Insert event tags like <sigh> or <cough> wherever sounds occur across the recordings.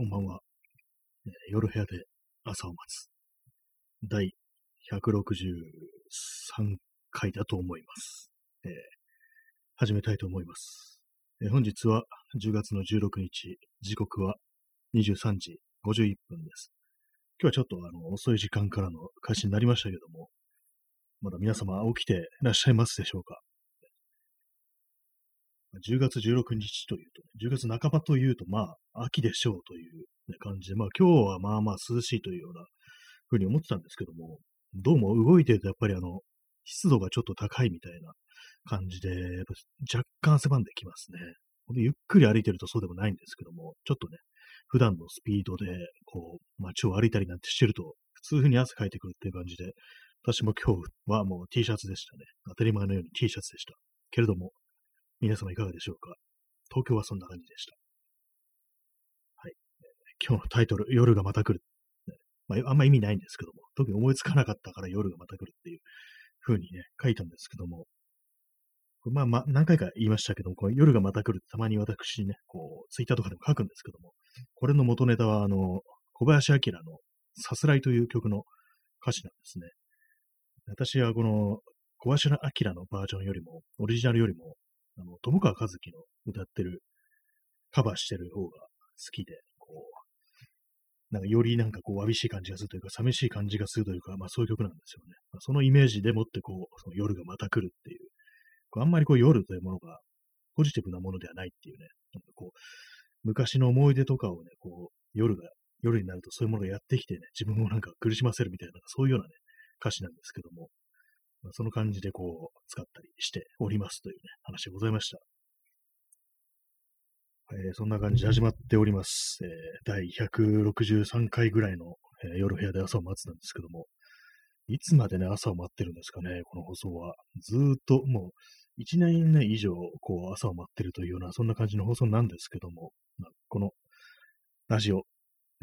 こんばんは。えー夜部屋で朝を待つ。第163回だと思います。えー始めたいと思います。えー本日は10月の16日、時刻は23時51分です。今日はちょっとあの遅い時間からの開始になりましたけども、まだ皆様起きていらっしゃいますでしょうか？10月16日というと、10月半ばというと、まあ、秋でしょうという、感じで、まあ、今日はまあまあ涼しいというようなふうに思ってたんですけども、どうも動いてるとやっぱりあの、湿度がちょっと高いみたいな感じで、若干汗ばんできますね。ゆっくり歩いてるとそうでもないんですけども、ちょっとね、普段のスピードで、こう、街を歩いたりなんてしてると、普通に汗かいてくるっていう感じで、私も今日はもう T シャツでしたね。当たり前のように T シャツでした。けれども、皆様いかがでしょうか？東京はそんな感じでした。はい。今日のタイトル、夜がまた来る。まあ、あんま意味ないんですけども、特に思いつかなかったから夜がまた来るっていう風にね、書いたんですけども、まあまあ、何回か言いましたけども、これ夜がまた来るってたまに私ね、こう、ツイッターとかでも書くんですけども、これの元ネタは、あの、小林明のさすらいという曲の歌詞なんですね。私はこの小林明のバージョンよりも、オリジナルよりも、あの、友川和樹の歌ってる、カバーしてる方が好きで、こう、なんかよりなんかこう、わびしい感じがするというか、寂しい感じがするというか、まあそういう曲なんですよね。まあ、そのイメージでもってこう、その夜がまた来るっていう、こうあんまりこう夜というものがポジティブなものではないっていうね、なんかこう、昔の思い出とかをね、こう、夜が、夜になるとそういうものがやってきてね、自分をなんか苦しませるみたいな、そういうようなね、歌詞なんですけども、まあ、その感じでこう、使ったりしておりますというね、話でございました。えーそんな感じで始まっております。えー第163回ぐらいの、えー夜部屋で朝を待つなんですけども、いつまでね、朝を待ってるんですかね、この放送は。ずっともう、1年ね、以上、こう、朝を待ってるというような、そんな感じの放送なんですけども、まあこの、ラジオ、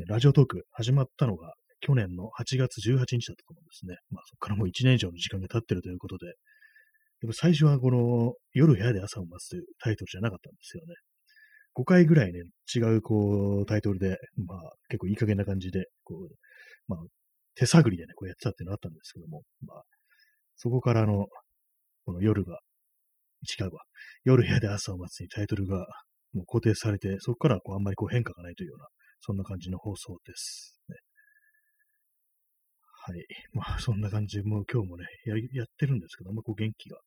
ラジオトーク始まったのが、去年の8月18日だったと思うんですね。まあ、そこからもう1年以上の時間が経ってるということで、でも最初はこの、夜部屋で朝を待つというタイトルじゃなかったんですよね。5回ぐらいね、違うこう、タイトルで、まあ、結構いい加減な感じで、こう、まあ、手探りでね、こうやってたっていうのがあったんですけども、まあ、そこからの、この夜が、違うわ。夜部屋で朝を待つにタイトルがもう固定されて、そこからこうあんまりこう変化がないというような、そんな感じの放送です。ね、はい。まあ、そんな感じ、もう今日もね、ややってるんですけど、あんまこう元気が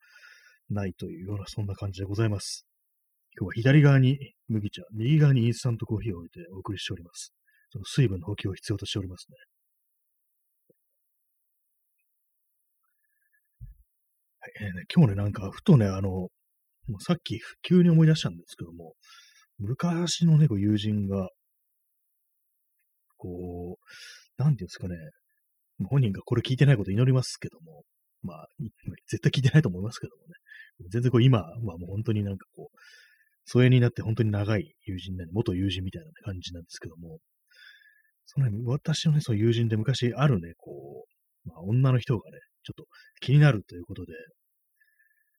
ないというような、そんな感じでございます。今日は左側に麦茶、右側にインスタントコーヒーを置いてお送りしております。その水分の補給を必要としておりますね。はい、えーね今日ね、なんか、ふとね、あの、もうさっき急に思い出したんですけども、昔のね、こう友人が、こう、なんていうんですかね、本人がこれ聞いてないこと祈りますけども、まあ、絶対聞いてないと思いますけどもね、全然こう今はもう本当になんかこう、疎遠になって本当に長い友人なんで、元友人みたいな感じなんですけども、そのね、私のね、その友人で昔あるね、こう、まあ、女の人がね、ちょっと気になるということで、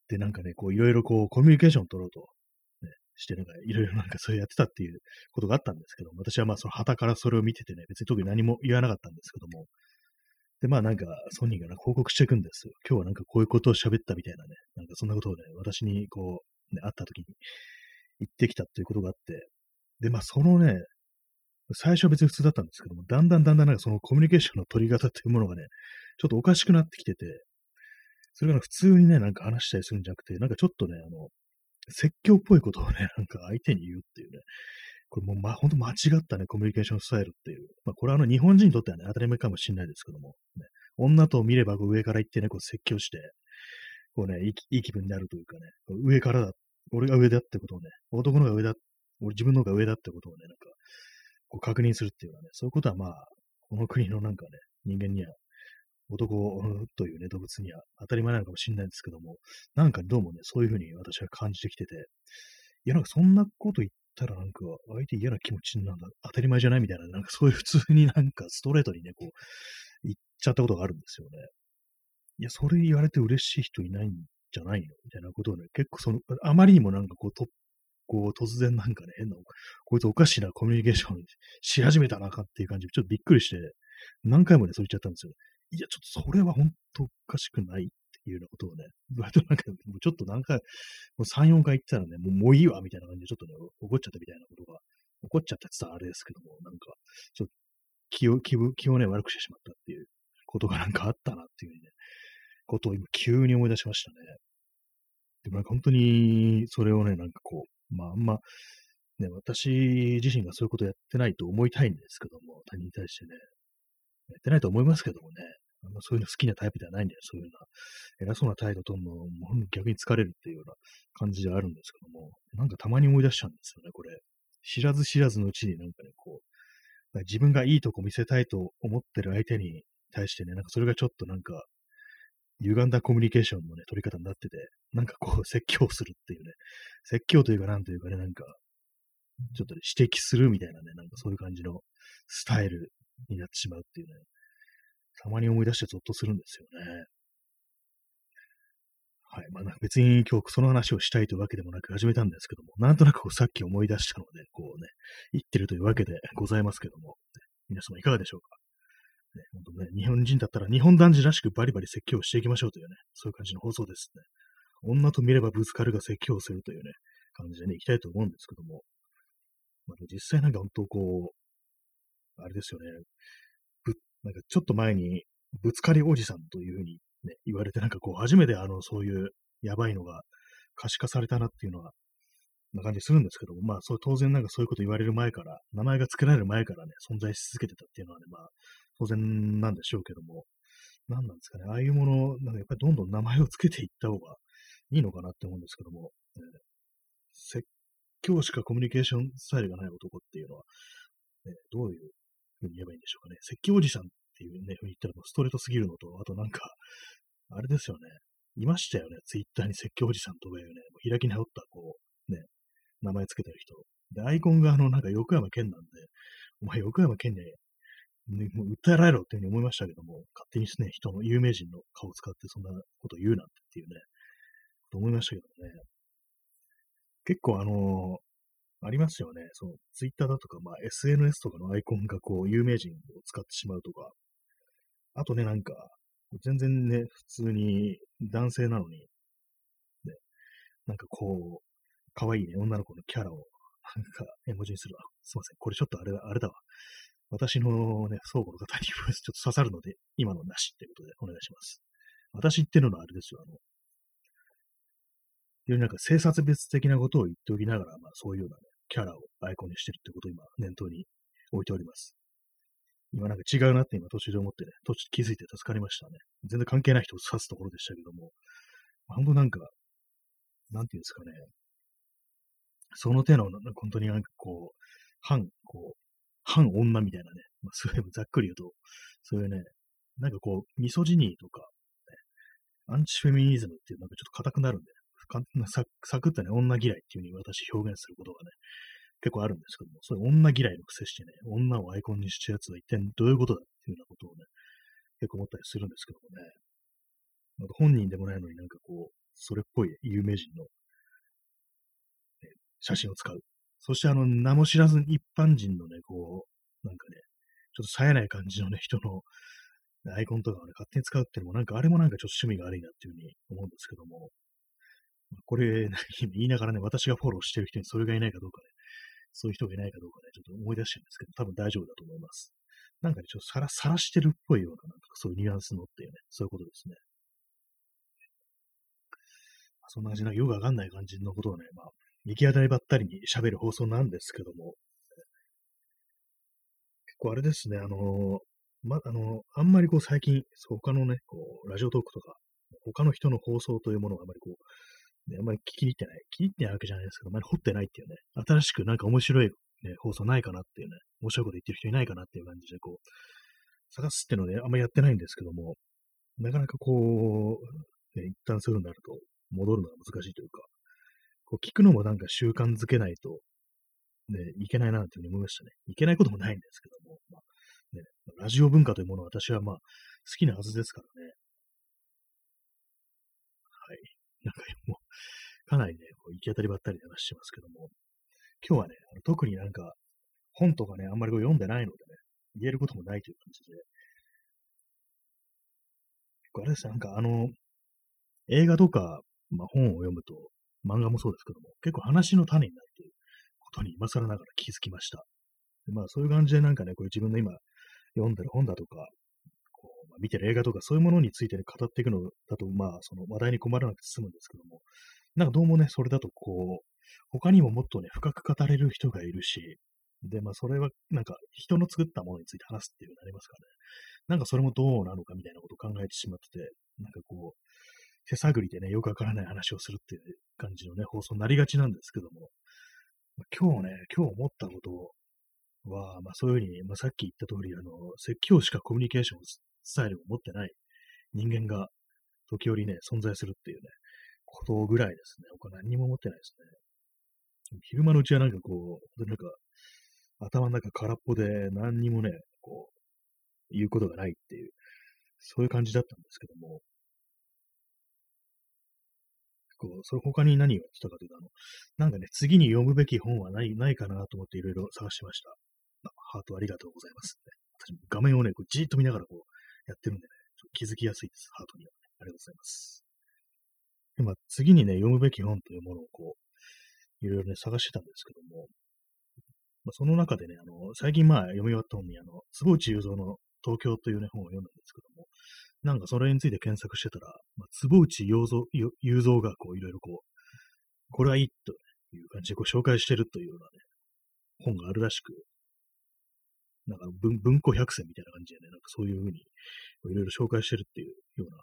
で、なんかね、こう、いろいろこう、コミュニケーションを取ろうと、ね、して、なんか、いろいろなんかそうやってたっていうことがあったんですけども、私はまあ、その旗からそれを見ててね、別に特に何も言わなかったんですけども、で、まあなんか、ソニーがなんか報告していくんですよ。今日はなんかこういうことを喋ったみたいなね、なんかそんなことをね、私にこう、ね、会った時に言ってきたっていうことがあって、で、まあそのね、最初は別に普通だったんですけども、だんだんだんだんなんかそのコミュニケーションの取り方っていうものがね、ちょっとおかしくなってきてて、それが普通にね、なんか話したりするんじゃなくて、なんかちょっとね、あの、説教っぽいことをね、なんか相手に言うっていうね、これもう、ま、本当間違ったね、コミュニケーションスタイルっていう。まあ、これはあの、日本人にとってはね、当たり前かもしれないですけども、ね、女と見ればこう上から行ってね、こう説教して、こうね、いいい気分になるというかね、上からだ、俺が上だってことをね、男の方が上だ、俺自分の方が上だってことをね、なんか、こう確認するっていうのはね、そういうことはまあ、この国のなんかね、人間には、男というね、動物には当たり前なのかもしれないですけども、なんかどうもね、そういうふうに私は感じてきてて、いや、なんかそんなこと言ったらなんか相手嫌な気持ちになるんだ、当たり前じゃないみたいな、なんかそういう普通になんかストレートにね、こう、言っちゃったことがあるんですよね。いや、それ言われて嬉しい人いないんじゃないのみたいなことをね、結構その、あまりにもなんかこう、突こう、突然なんかね、変な、こいつおかしなコミュニケーションし始めたなかっていう感じで、ちょっとびっくりして、何回もね、そう言っちゃったんですよ。いや、ちょっとそれは本当おかしくないいうようなことをね、割となんか、もうちょっと何回、もう3、4回言ってたらね、もうもういいわみたいな感じで、ちょっとね、怒っちゃったみたいなことが、怒っちゃったって言ったらあれですけども、なんか、ちょっと気を、気を、気をね、悪くしてしまったっていうことがなんかあったなっていうね、ことを今急に思い出しましたね。でもなんか本当に、それをね、なんかこう、まああんま、ね、私自身がそういうことやってないと思いたいんですけども、他人に対してね、やってないと思いますけどもね、あそういうの好きなタイプではないんで、そういうような偉そうな態度とんの、もう逆に疲れるっていうような感じではあるんですけども、なんかたまに思い出しちゃうんですよね、これ。知らず知らずのうちになんかね、こう、自分がいいとこ見せたいと思ってる相手に対してね、なんかそれがちょっとなんか、歪んだコミュニケーションのね、取り方になってて、なんかこう、説教するっていうね、説教というかなんというかね、なんか、ちょっと、指摘するみたいなね、なんかそういう感じのスタイルになってしまうっていうね、たまに思い出してゾッとするんですよね。はい。まあ、別に今日その話をしたいというわけでもなく始めたんですけども、なんとなくさっき思い出したので、こうね、言ってるというわけでございますけども、皆様いかがでしょうか？ね、本当ね、日本人だったら日本男児らしくバリバリ説教していきましょうというね、そういう感じの放送ですね。女と見ればぶつかるが説教するというね、感じでね、行きたいと思うんですけども、まあ、実際なんか本当こう、あれですよね、なんかちょっと前に、ぶつかりおじさんというふうにね、言われて、なんかこう、初めてあの、そういうやばいのが可視化されたなっていうのは、な感じするんですけども、まあ、そう当然なんかそういうこと言われる前から、名前が付けられる前からね、存在し続けてたっていうのはね、まあ、当然なんでしょうけども、何なんですかね、ああいうもの、なんかやっぱりどんどん名前を付けていった方がいいのかなって思うんですけども、えー、説教しかコミュニケーションスタイルがない男っていうのは、ね、どういうふうに言えばいいんでしょうかね。説教おじさんっていうね、ふうに言ったらもうストレートすぎるのと、あとなんか、あれですよね。いましたよね。ツイッターに説教おじさんとかいうね、開き直ったこう、ね、名前つけてる人。で、アイコンがあの、なんか横山健なんで、お前横山健に、ね、もう訴えられろっていうふうに思いましたけども、勝手にですね、人の有名人の顔を使ってそんなこと言うなんてっていうね、と思いましたけどね。結構あの、ありますよね。その、ツイッターだとか、まあ、SNS とかのアイコンがこう、有名人を使ってしまうとか、あとね、なんか、全然ね、普通に男性なのに、ね、なんかこう、可愛いね、女の子のキャラを、なんか、絵文字にする。あ、すいません。これちょっとあれだ、あれだわ。私のね、相互の方に <laughs> ちょっと刺さるので、今のなしってことでお願いします。私ってのはあれですよ。あの、よりなんか生殺別的なことを言っておきながら、まあそういうようなね、キャラをアイコンにしてるってことを今念頭に置いております。今なんか違うなって今途中で思ってね、途中気づいて助かりましたね。全然関係ない人を指すところでしたけども、本当なんか、なんていうんですかね、その手の、本当になんかこう、反、こう、反女みたいなね、まあ、そういうざっくり言うと、そういうね、なんかこう、ミソジニーとか、ね、アンチフェミニズムっていうなんかちょっと硬くなるんで、サ <laughs> サクッとね、女嫌いっていう風に私表現することがね、結構あるんですけども、そういう女嫌いの癖してね、女をアイコンにしたやつは一体どういうことだっていうようなことをね、結構思ったりするんですけどもね。なんか本人でもないのになんかこう、それっぽい有名人の、ね、写真を使う。そしてあの、名も知らず一般人のね、こう、なんかね、ちょっと冴えない感じのね、人のアイコンとかをね、勝手に使うっていうのも、なんかあれもなんかちょっと趣味が悪いなっていうふうに思うんですけども、これ、言いながらね、私がフォローしてる人にそれがいないかどうかね、そういう人がいないかどうかね、ちょっと思い出してるんですけど、多分大丈夫だと思います。なんかね、ちょっとさら、さらしてるっぽいような、なんかそういうニュアンスのっていうね、そういうことですね。そんな感じな、よくわかんない感じのことをね、まあ、行き当たりばったりに喋る放送なんですけども、結構あれですね、あのま、あのあんまりこう最近、他のね、こう、ラジオトークとか、他の人の放送というものがあまりこう、ね、あんまり聞き入ってない。聞き入ってないわけじゃないですけど、あまり掘ってないっていうね、新しくなんか面白い、ね、放送ないかなっていうね、面白いこと言ってる人いないかなっていう感じで、こう、探すっていうのね、あんまりやってないんですけども、なかなかこう、ね、一旦そういうになると、戻るのが難しいというか、こう聞くのもなんか習慣づけないと、ね、いけないなっていうふうに思いましたね。いけないこともないんですけども、まあね、ラジオ文化というものは私はまあ好きなはずですからね。なんかもう、かなりね、こう行き当たりばったりで話してますけども、今日はね、あの特になんか、本とかね、あんまりこう読んでないのでね、言えることもないという感じで、あれですなんかあの、映画とか、まあ、本を読むと、漫画もそうですけども、結構話の種になるということに今更ながら気づきました。でまあそういう感じでなんかね、こう自分の今読んでる本だとか、見てる映画とかそういうものについて、ね、語っていくのだと、まあその話題に困らなくて済むんですけども、なんかどうもね、それだとこう、他にももっとね、深く語れる人がいるし、で、まあそれはなんか人の作ったものについて話すっていうになりますかね。なんかそれもどうなのかみたいなことを考えてしまってて、なんかこう、手探りでね、よくわからない話をするっていう感じのね、放送になりがちなんですけども、今日ね、今日思ったことは、まあそういうふうに、まあさっき言った通り、あの、説教しかコミュニケーションをスタイルを持ってない人間が時折ね、存在するっていうね、ことぐらいですね。他何にも持ってないですね。昼間のうちはなんかこう、なんか、頭の中空っぽで何にもね、こう、言うことがないっていう、そういう感じだったんですけども、こう、それ他に何を言ってたかというと、あの、なんかね、次に読むべき本はないないかなと思っていろいろ探しました。ハートありがとうございます、私も画面をね、こうじーっと見ながらこうやってるんでね、ちょっと気づきやすいです、ハートには、ね。ありがとうございます。で、まあ、次にね、読むべき本というものをこう、いろいろね、探してたんですけども、まあ、その中でね、あの、最近まあ読み終わった本に、あの、坪内雄三の東京というね、本を読んだんですけども、なんかそれについて検索してたら、まあ、坪内雄三雄三がこういろいろこう、これはいいという感じでこう紹介してるというようなね、本があるらしく、なんか文文庫百選みたいな感じでね、なんかそういうふうにいろいろ紹介してるっていうような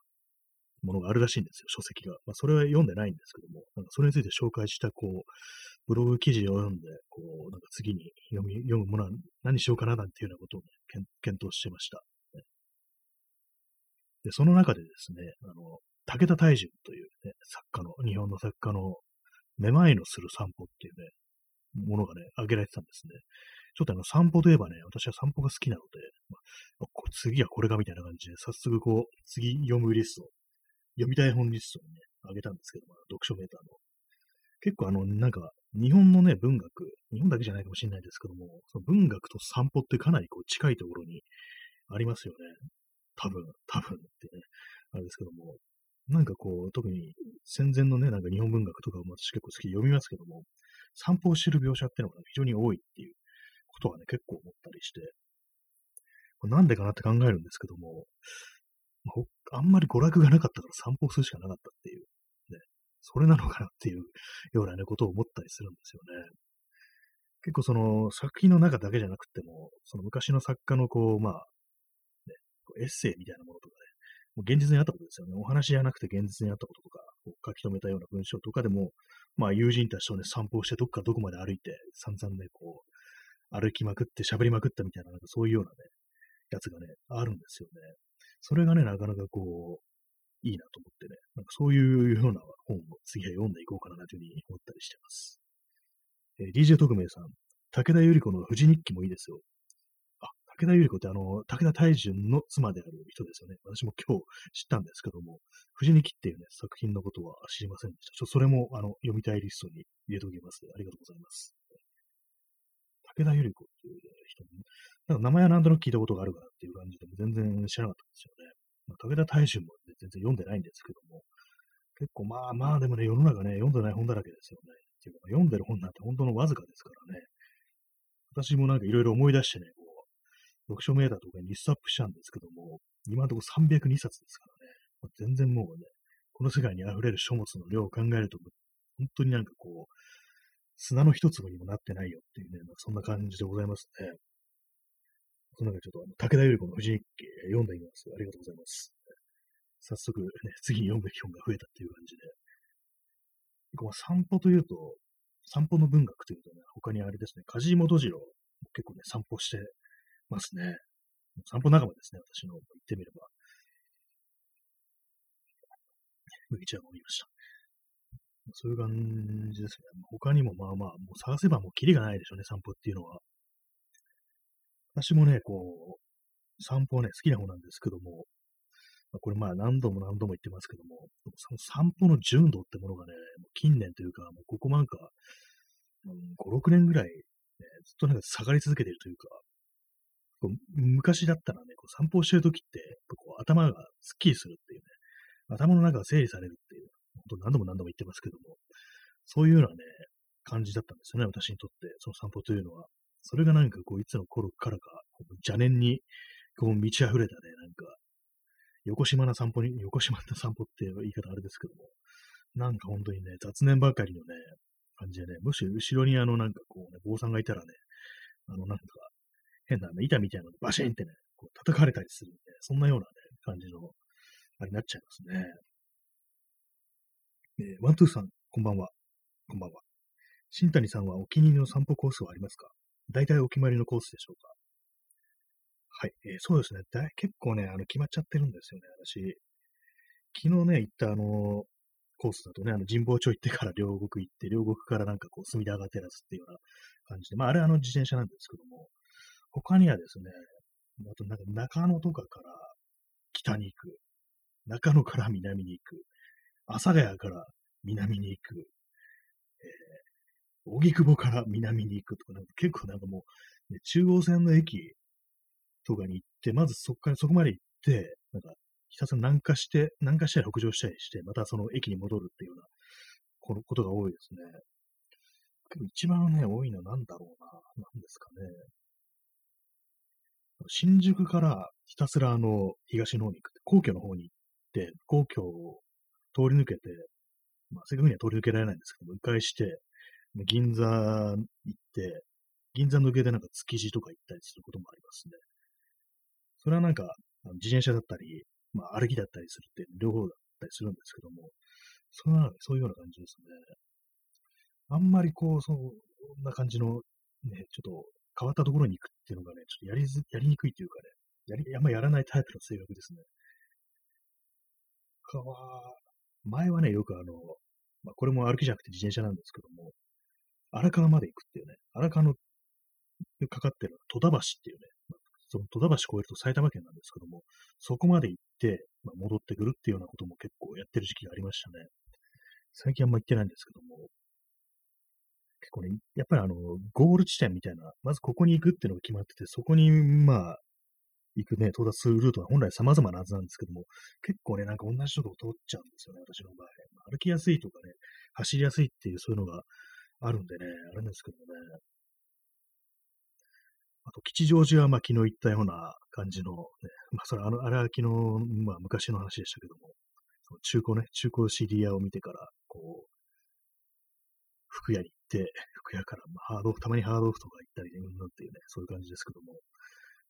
ものがあるらしいんですよ、書籍が。まあ、それは読んでないんですけども、なんかそれについて紹介した、こう、ブログ記事を読んで、こう、なんか次に読み読むものは何しようかななんていうようなことをね、検討してました。で、その中でですね、あの、武田大順という、ね、作家の、日本の作家の、めまいのする散歩っていうね、ものがね、挙げられてたんですね。ちょっとあの、散歩といえばね、私は散歩が好きなので、まあ、次はこれかみたいな感じで、早速こう、次読むリスト、読みたい本リストにね、挙げたんですけど、まあ、読書メーターの。結構あの、なんか、日本のね、文学、日本だけじゃないかもしれないですけども、その文学と散歩ってかなりこう近いところにありますよね。多分、多分ってね、あれですけども、なんかこう、特に戦前のね、なんか日本文学とかも私結構好きで読みますけども、散歩を知る描写っていうのが非常に多いっていうことはね、結構思ったりして、なんでかなって考えるんですけども、あんまり娯楽がなかったから散歩するしかなかったっていう、ね、それなのかなっていうようなね、ことを思ったりするんですよね。結構その作品の中だけじゃなくても、その昔の作家のこう、まあ、ねエッセイみたいなものとかね、もう現実にあったことですよね。お話じゃなくて現実にあったこととか、書き留めたような文章とかでも、まあ友人たちとね、散歩してどっかどこまで歩いて、散々ね、こう、歩きまくって喋りまくったみたいな、なんかそういうようなね、やつがね、あるんですよね。それがね、なかなかこう、いいなと思ってね、なんかそういうような本を次は読んでいこうかなというふうに思ったりしてます。えー、DJ 特命さん、武田由里子の富士日記もいいですよ。あ武田百合子ってあの、武田大順の妻である人ですよね。私も今日知ったんですけども、藤に切っていうね、作品のことは知りませんでした。ちょそれも、あの、読みたいリストに入れておきます。ありがとうございます。武田百合子っていう、ね、人なんか名前は何となく聞いたことがあるかなっていう感じで、全然知らなかったんですよね。まあ、武田大順も、ね、全然読んでないんですけども、結構まあまあでもね、世の中ね、読んでない本だらけですよね。っていうか、読んでる本なんて本当のわずかですからね。私もなんかいろいろ思い出してね、こう読書メーターとかにリストアップしたんですけども、今のところ302冊ですからね、まあ、全然もうね、この世界に溢れる書物の量を考えると、本当になんかこう、砂の一粒にもなってないよっていうね、まあ、そんな感じでございますね。その中ちょっとあの武田百合子の藤日記読んでみます。ありがとうございます。早速ね、次に読むべき本が増えたっていう感じで。こう散歩というと、散歩の文学というとね、他にあれですね、梶本次郎、結構ね、散歩してますね。散歩仲間ですね、私の。言ってみれば。麦茶飲みました。そういう感じですね。他にもまあまあ、もう探せばもうキリがないでしょうね、散歩っていうのは。私もね、こう、散歩はね、好きな方なんですけども、これまあ何度も何度も言ってますけども、その散歩の純度ってものがね、近年というか、もうここなんか、うん、5、6年ぐらい、ね、ずっとなんか下がり続けているというか、こう昔だったらね、こう散歩してるときって、こう頭がスッキリするっていうね、頭の中が整理されるっていう、何度も何度も言ってますけども、そういうようなね、感じだったんですよね、私にとって、その散歩というのは。それがなんかこう、いつの頃からか、邪念に、こう、満ち溢れたね、なんか、横島な散歩に、横島な散歩っていう言い方あれですけども、なんか本当にね、雑念ばかりのね、感じでね、むしろ後ろにあの、なんかこうね、坊さんがいたらね、あの、なんか、変な、ね、板みたいなのバシンってね、こう叩かれたりするんで、そんなようなね、感じの、あれになっちゃいますね。えー、ワントゥーさん、こんばんは。こんばんは。新谷さんはお気に入りの散歩コースはありますか？大体お決まりのコースでしょうか？はい、えー、そうですね。だ結構ね、あの、決まっちゃってるんですよね、私。昨日ね、行ったあの、コースだとね、あの、神保町行ってから両国行って、両国からなんかこう、隅田川テラスっていうような感じで、まあ、あれあの自転車なんですけども、他にはですね、あとなんか中野とかから北に行く、中野から南に行く、阿佐ヶ谷から南に行く、荻窪から南に行くとか、結構なんかもう、ね、中央線の駅とかに行って、まずそこからそこまで行って、なんかひたすら南下して、南下したり北上したりして、またその駅に戻るっていうような、このことが多いですね。一番ね、多いのは何だろうな。何ですかね。新宿からひたすらあの、東の方に行く。皇居の方に行って、皇居通り抜けて、まあ、正確には通り抜けられないんですけど、迂回して、銀座行って、銀座抜けてなんか築地とか行ったりすることもありますね。それはなんか、自転車だったり、まあ歩きだったりするって両方だったりするんですけども、そんな、そういうような感じですね。あんまりこう、そんな感じの、ね、ちょっと変わったところに行くっていうのがね、ちょっとやりず、やりにくいというかね、やり、あんまやらないタイプの性格ですね。かは、前はね、よくあの、まあ、これも歩きじゃなくて自転車なんですけども、荒川まで行くっていうね、荒川のかかってる戸田橋っていうね、その戸田橋越えると埼玉県なんですけども、そこまで行って、まあ、戻ってくるっていうようなことも結構やってる時期がありましたね。最近あんま行ってないんですけども、結構ね、やっぱりあの、ゴール地点みたいな、まずここに行くっていうのが決まってて、そこに、まあ、行くね、到達するルートは本来様々なはずなんですけども、結構ね、なんか同じとこ通っちゃうんですよね、私の場合。歩きやすいとかね、走りやすいっていうそういうのがあるんでね、あれですけどもね。あと、吉祥寺は、まあ、昨日言ったような感じの、ね、まあ、それ、あの、あれは昨日、まあ、昔の話でしたけども、その中古ね、中古 CD 屋を見てから、こう、服屋に行って、服屋から、まあ、ハードオフ、たまにハードオフとか行ったりね、うんなんていうね、そういう感じですけども、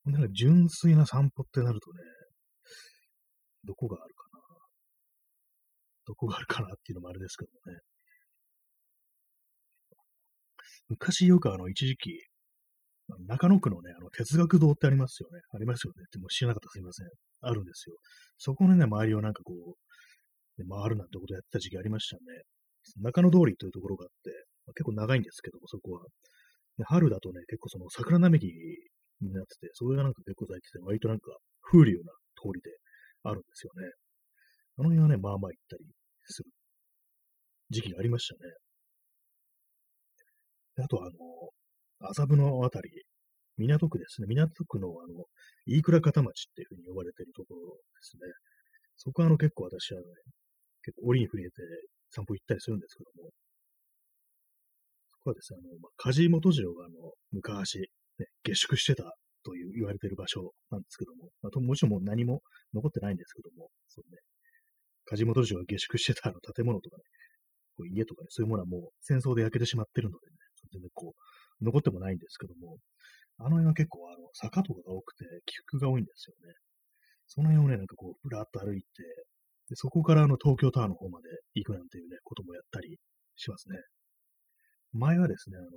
なんか純粋な散歩ってなるとね、どこがあるかな。どこがあるかなっていうのもあれですけどね。昔よくあの、一時期、中野区のね、あの、哲学堂ってありますよね。ありますよね。っても知らなかったすいません。あるんですよ。そこのね、周りをなんかこう、回るなんてことやってた時期ありましたね。中野通りというところがあって、結構長いんですけども、そこは。春だとね、結構その桜並木になってて、それがなんか結構咲いてて、割となんか風流な通りであるんですよね。あの辺はね、まあまあ行ったりする時期がありましたね。あと、あの、麻布のあたり、港区ですね。港区の、あの、飯倉方町っていうふうに呼ばれているところですね。そこは、あの、結構私はね、結構折に触れて散歩行ったりするんですけども、そこはですね、あの、まあ、梶本次郎が、あの、昔、ね、下宿してたという言われている場所なんですけども、まあともちろんもう何も残ってないんですけども、そうね、梶本次郎が下宿してたあの建物とかね、こう家とかね、そういうものはもう戦争で焼けてしまってるのでね、全然こう、残ってもないんですけども、あの辺は結構あの坂とかが多くて、起伏が多いんですよね。その辺をね、なんかこう、ふらっと歩いて、でそこからあの東京タワーの方まで行くなんていうね、こともやったりしますね。前はですね、あの、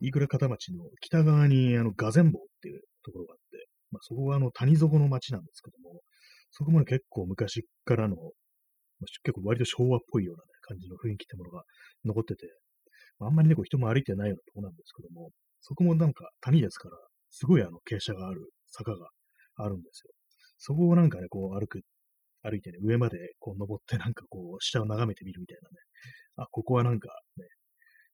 飯倉方町の北側にあの、ガゼン坊っていうところがあって、まあ、そこはあの、谷底の町なんですけども、そこまで結構昔からの、まあ、結構割と昭和っぽいような、ね、感じの雰囲気ってものが残ってて、あんまりね、こう人も歩いてないようなとこなんですけども、そこもなんか谷ですから、すごいあの傾斜がある坂があるんですよ。そこをなんかね、こう歩く、歩いてね、上までこう登ってなんかこう下を眺めてみるみたいなね。あ、ここはなんかね、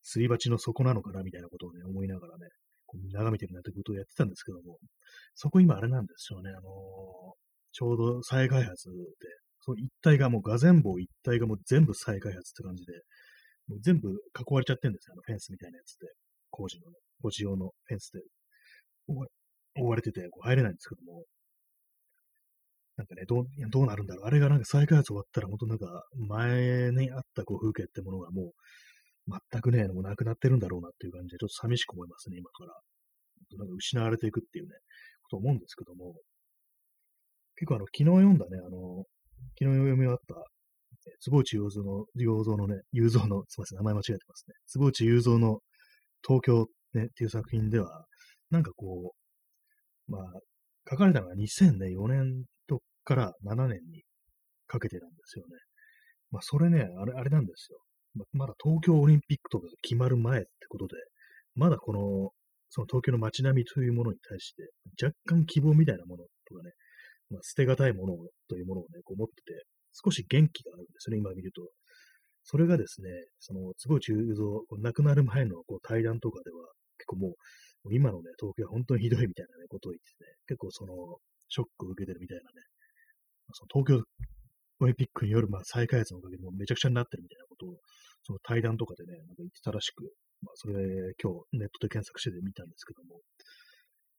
すり鉢の底なのかなみたいなことをね、思いながらね、こう眺めてるなということをやってたんですけども、そこ今あれなんですよね、あのー、ちょうど再開発で、その一帯がもうガゼン棒一帯がもう全部再開発って感じで、もう全部囲われちゃってるんですよ、あのフェンスみたいなやつで、工事のね、工事用のフェンスで。覆われてて、こう入れないんですけども、なんかね、どう、どうなるんだろう。あれがなんか再開発終わったら、本当なんか、前にあったこう風景ってものがもう、全くね、もうなくなってるんだろうなっていう感じで、ちょっと寂しく思いますね、今から。なんか失われていくっていうね、こと思うんですけども、結構あの、昨日読んだね、あの、昨日読み終わった、え坪内雄三の、雄三のね、雄三の、すみません、名前間違えてますね。坪内雄三の東京ね、っていう作品では、なんかこう、まあ、書かれたのが2004年とから7年にかけてなんですよね。まあ、それね、あれ、あれなんですよ。ままだ東京オリンピックとかが決まる前ってことで、まだこの、その東京の街並みというものに対して、若干希望みたいなものとかね、まあ、捨てがたいものというものをね、こう持ってて、少し元気があるんですね、今見ると。それがですね、その、坪内雄三、亡くなる前のこう対談とかでは、結構もう、今のね、東京は本当にひどいみたいなね、ことを言ってて、ね、結構その、ショックを受けてるみたいなね、その東京オリンピックによるまあ再開発のおかげでもめちゃくちゃになってるみたいなことを、その対談とかでね、なんか言ってたらしく、まあ、それ今日ネットで検索して見たんですけども、やっ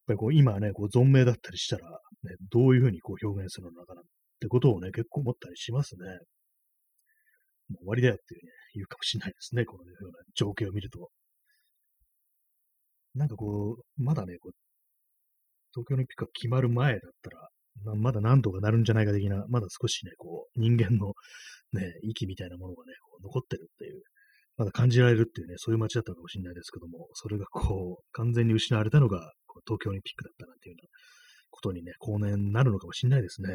ぱりこう今ね、こう存命だったりしたら、ね、どういうふうにこう表現するのかなってことをね、結構思ったりしますね。もう終わりだよっていうね、言うかもしれないですね、このような情景を見ると。なんかこう、まだね、こう東京オリンピックが決まる前だったら、ままだ何とかなるんじゃないか的な、まだ少しね、こう、人間のね、息みたいなものがね、こう残ってるっていう、まだ感じられるっていうね、そういう街だったかもしれないですけども、それがこう、完全に失われたのが、こう東京オリンピックだったなんていうようなことにね、後年になるのかもしれないですね。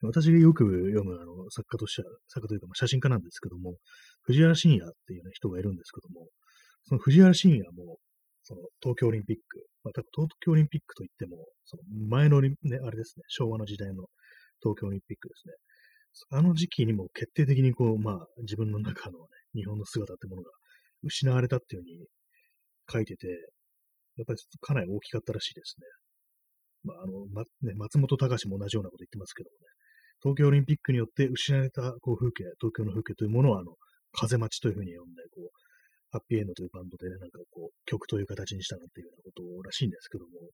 私がよく読むあの作家としては、作家というかま写真家なんですけども、藤原信也っていう、ね、人がいるんですけども、その藤原信也も、その東京オリンピック、まあ、東京オリンピックといっても、その前のね、あれですね、昭和の時代の東京オリンピックですね。あの時期にも決定的にこう、まあ、自分の中のね、日本の姿ってものが失われたっていうふうに書いてて、やっぱりかなり大きかったらしいですね。まあ、あの、ま、ね、松本隆も同じようなこと言ってますけどもね、東京オリンピックによって失われたこう風景、東京の風景というものをあの、風待ちというふうに呼んで、こう、ハッピーエンドというバンドで、なんかこう、曲という形にしたなんていうようなことらしいんですけども、やっ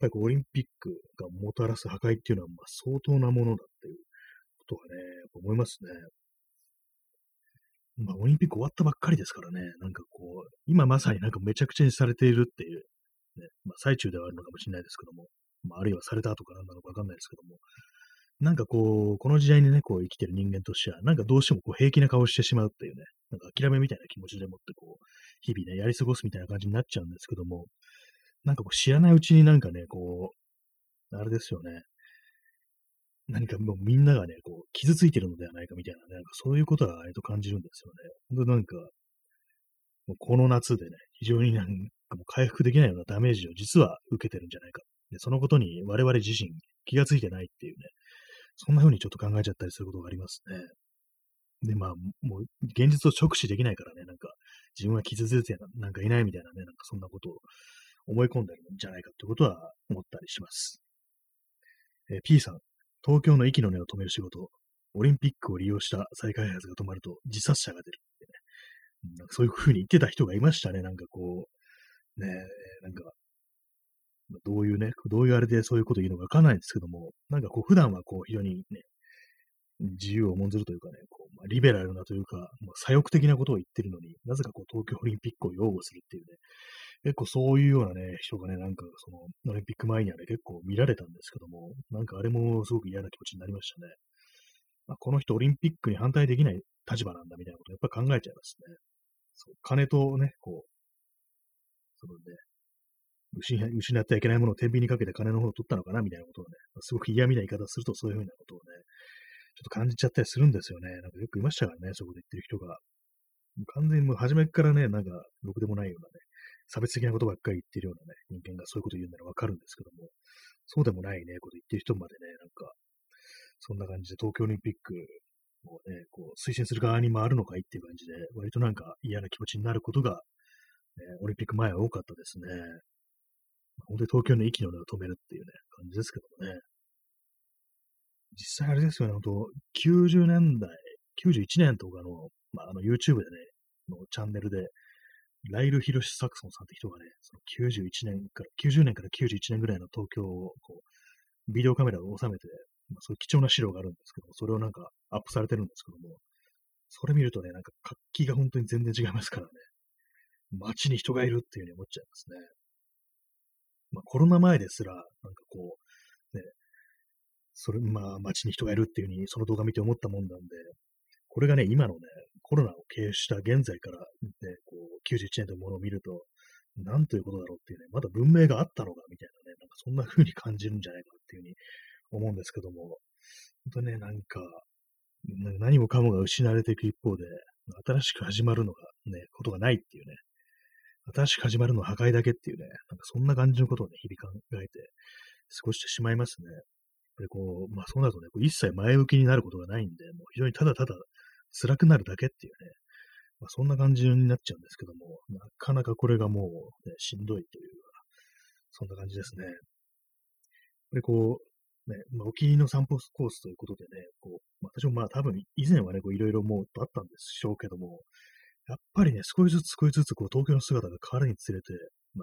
ぱりこうオリンピックがもたらす破壊っていうのは、まあ、相当なものだっていうことはね、やっぱ思いますね。まあ、オリンピック終わったばっかりですからね、なんかこう、今まさになんかめちゃくちゃにされているっていう、ね、まあ、最中ではあるのかもしれないですけども、まあ、あるいはされた後かなんなのかわかんないですけども、なんかこう、この時代にね、こう生きてる人間としては、なんかどうしてもこう平気な顔してしまうっていうね、なんか諦めみたいな気持ちでもってこう、日々ね、やり過ごすみたいな感じになっちゃうんですけども、なんかこう知らないうちになんかね、こう、あれですよね、何かもうみんながね、こう、傷ついてるのではないかみたいなね、なんかそういうことは割と感じるんですよね。本当なんか、もうこの夏でね、非常になんかもう回復できないようなダメージを実は受けてるんじゃないか。で、そのことに我々自身気がついてないっていうね、そんな風にちょっと考えちゃったりすることがありますね。で、まあ、もう、現実を直視できないからね、なんか、自分は傷ついてなんかいないみたいなね、なんかそんなことを思い込んでるんじゃないかってことは思ったりします。えー、P さん、東京の息の根を止める仕事、オリンピックを利用した再開発が止まると自殺者が出るってね、なんかそういう風に言ってた人がいましたね、なんかこう、ね、なんか、どういうね、どういうあれでそういうこと言うのかわかんないんですけども、なんかこう普段はこう非常にね、自由を重んずるというかね、こうまあ、リベラルなというか、まあ、左翼的なことを言ってるのに、なぜかこう東京オリンピックを擁護するっていうね、結構そういうようなね、人がね、なんかそのオリンピック前にはね、結構見られたんですけども、なんかあれもすごく嫌な気持ちになりましたね。まあ、この人オリンピックに反対できない立場なんだみたいなことをやっぱ考えちゃいますね。そう金とね、こう、そのね、失ってはいけないものを天秤にかけて金の方を取ったのかなみたいなことをね、すごく嫌味な言い方するとそういうふうなことをね、ちょっと感じちゃったりするんですよね。なんかよくいましたからね、そこで言ってる人が。もう完全にもう初めからね、なんか、ろくでもないようなね、差別的なことばっかり言ってるようなね、人間がそういうこと言うならわかるんですけども、そうでもないね、こと言ってる人までね、なんか、そんな感じで東京オリンピックをね、こう、推進する側に回るのかいっていう感じで、割となんか嫌な気持ちになることが、ね、オリンピック前は多かったですね。本当に東京の息の根を止めるっていうね、感じですけどもね。実際あれですよね、本当90年代、91年とかの、まあ、あの YouTube でね、のチャンネルで、ライル・ヒロシ・サクソンさんって人がね、その91年から、90年から91年ぐらいの東京をこう、ビデオカメラを収めて、まあ、そういう貴重な資料があるんですけども、それをなんかアップされてるんですけども、それ見るとね、なんか活気が本当に全然違いますからね。街に人がいるっていうふうに思っちゃいますね。まあコロナ前ですら、なんかこう、ね、それ、まあ街に人がいるっていうふうにその動画見て思ったもんなんで、これがね、今のね、コロナを経由した現在からね、こう、91年というものを見ると、なんということだろうっていうね、まだ文明があったのかみたいなね、なんかそんな風に感じるんじゃないかっていうふうに思うんですけども、本当ね、なんか、何もかもが失われていく一方で、新しく始まるのがね、ことがないっていうね、新しく始まるのは破壊だけっていうね、なんかそんな感じのことをね、日々考えて過ごしてしまいますね。やっぱりこう、まあそうなるとね、こう一切前向きになることがないんで、もう非常にただただ辛くなるだけっていうね、まあ、そんな感じになっちゃうんですけども、なかなかこれがもう、ね、しんどいというか、そんな感じですね。やっぱりこう、ね、まあ、お気に入りの散歩コースということでね、こう、まあ、私もまあ多分以前はね、こういろいろもうあったんでしょうけども、やっぱりね、少しずつ少しずつこう東京の姿が変わるにつれて、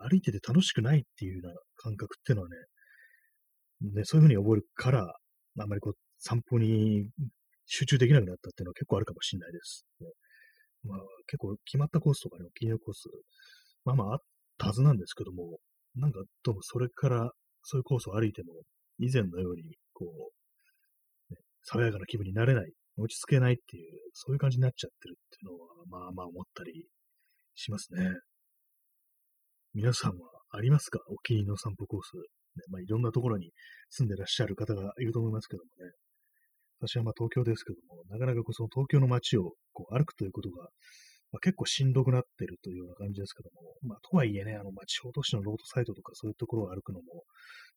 歩いてて楽しくないっていうような感覚っていうのはね、ね、そういうふうに覚えるから、あんまりこう散歩に集中できなくなったっていうのは結構あるかもしれないです。ね、まあ結構決まったコースとかね、お気に入りのコース、まあまああったはずなんですけども、なんかどうもそれからそういうコースを歩いても、以前のように、こう、ね、爽やかな気分になれない、落ち着けないっていう、そういう感じになっちゃってるっていうのは、まあまあ思ったりしますね。皆さんはありますか？お気に入りの散歩コース。ね、まあいろんなところに住んでらっしゃる方がいると思いますけどもね。私はまあ東京ですけども、なかなかこうその東京の街をこう歩くということが、まあ、結構しんどくなってるというような感じですけども、まあとはいえね、あの、まあ地方都市のロードサイトとかそういうところを歩くのも、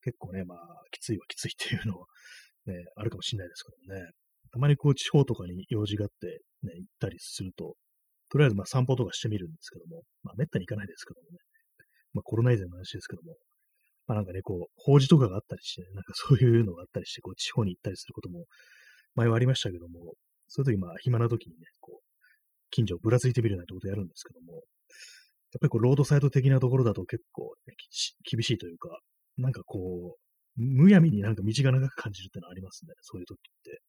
結構ね、まあ、きついはきついっていうのは、ね、あるかもしれないですけどもね。たまにこう、地方とかに用事があって、ね、行ったりすると、とりあえずまあ散歩とかしてみるんですけども、まあ、めったに行かないですけどもね。まあ、コロナ以前の話ですけども、まあなんかね、こう、法事とかがあったりして、ね、なんかそういうのがあったりして、こう、地方に行ったりすることも、前はありましたけども、そういう時、まあ、暇な時にね、こう、近所をぶらついてみるなんてことをやるんですけども、やっぱりこう、ロードサイド的なところだと結構、ね、厳しいというか、なんかこう、むやみになんか道が長く感じるってのはありますね。そういう時って。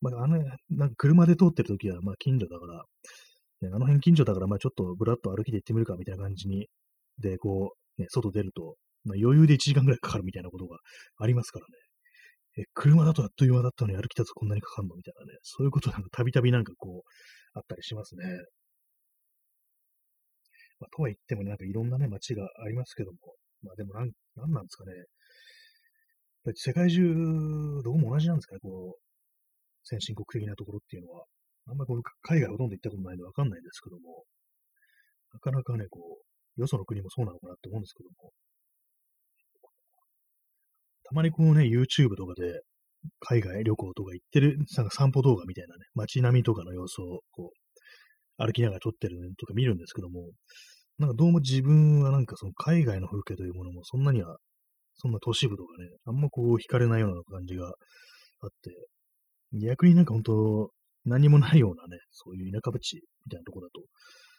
まあ、あの、なんか車で通ってる時は、まあ近所だから、ね、あの辺近所だから、まあちょっとぶらっと歩きで行ってみるかみたいな感じに、で、こう、ね、外出ると、まあ、余裕で1時間ぐらいかかるみたいなことがありますからね。え、車だとあっという間だったのに歩き立つとこんなにかかるのみたいなね。そういうことなんかたびたびなんかこう、あったりしますね。まあ、とは言っても、ね、なんかいろんなね、街がありますけども、まあでもなん、なんなんですかね。世界中、どこも同じなんですかね、こう、先進国的なところっていうのは。あんまりこの海外ほとんど行ったことないんでわかんないんですけども、なかなかね、こう、よその国もそうなのかなって思うんですけども、たまにこうね、YouTube とかで、海外旅行とか行ってる、なんか散歩動画みたいなね、街並みとかの様子を、こう、歩きながら撮ってるのとか見るんですけども、なんかどうも自分はなんかその海外の風景というものもそんなにはそんな都市部とかね、あんまこう惹かれないような感じがあって、逆になんか本当、何もないようなね、そういう田舎地みたいなとこだと、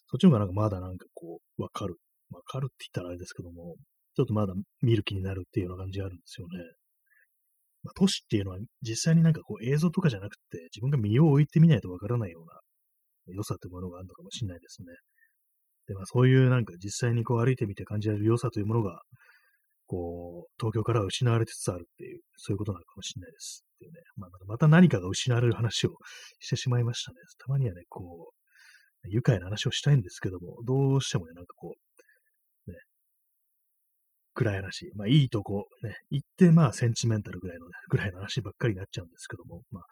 そっちの方がなんかまだなんかこう、わかる。わかるって言ったらあれですけども、ちょっとまだ見る気になるっていうような感じがあるんですよね。まあ、都市っていうのは実際になんかこう映像とかじゃなくて、自分が身を置いてみないとわからないような良さというものがあるのかもしれないですね。で、まあそういうなんか実際にこう歩いてみて感じられる良さというものが、こう、東京から失われつつあるっていう、そういうことなのかもしれないです。ていうね、まあ、また何かが失われる話をしてしまいましたね。たまにはね、こう、愉快な話をしたいんですけども、どうしてもね、なんかこう、ね、暗い話、まあいいとこ、ね、行ってまあセンチメンタルぐらいの、ね、ぐらいの話ばっかりになっちゃうんですけども、まあ、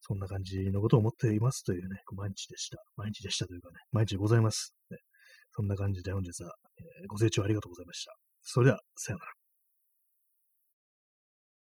そんな感じのことを思っていますというね、毎日でした。毎日でしたというかね、毎日ございます。ね、そんな感じで本日は、えーご清聴ありがとうございました。それでは、さようなら。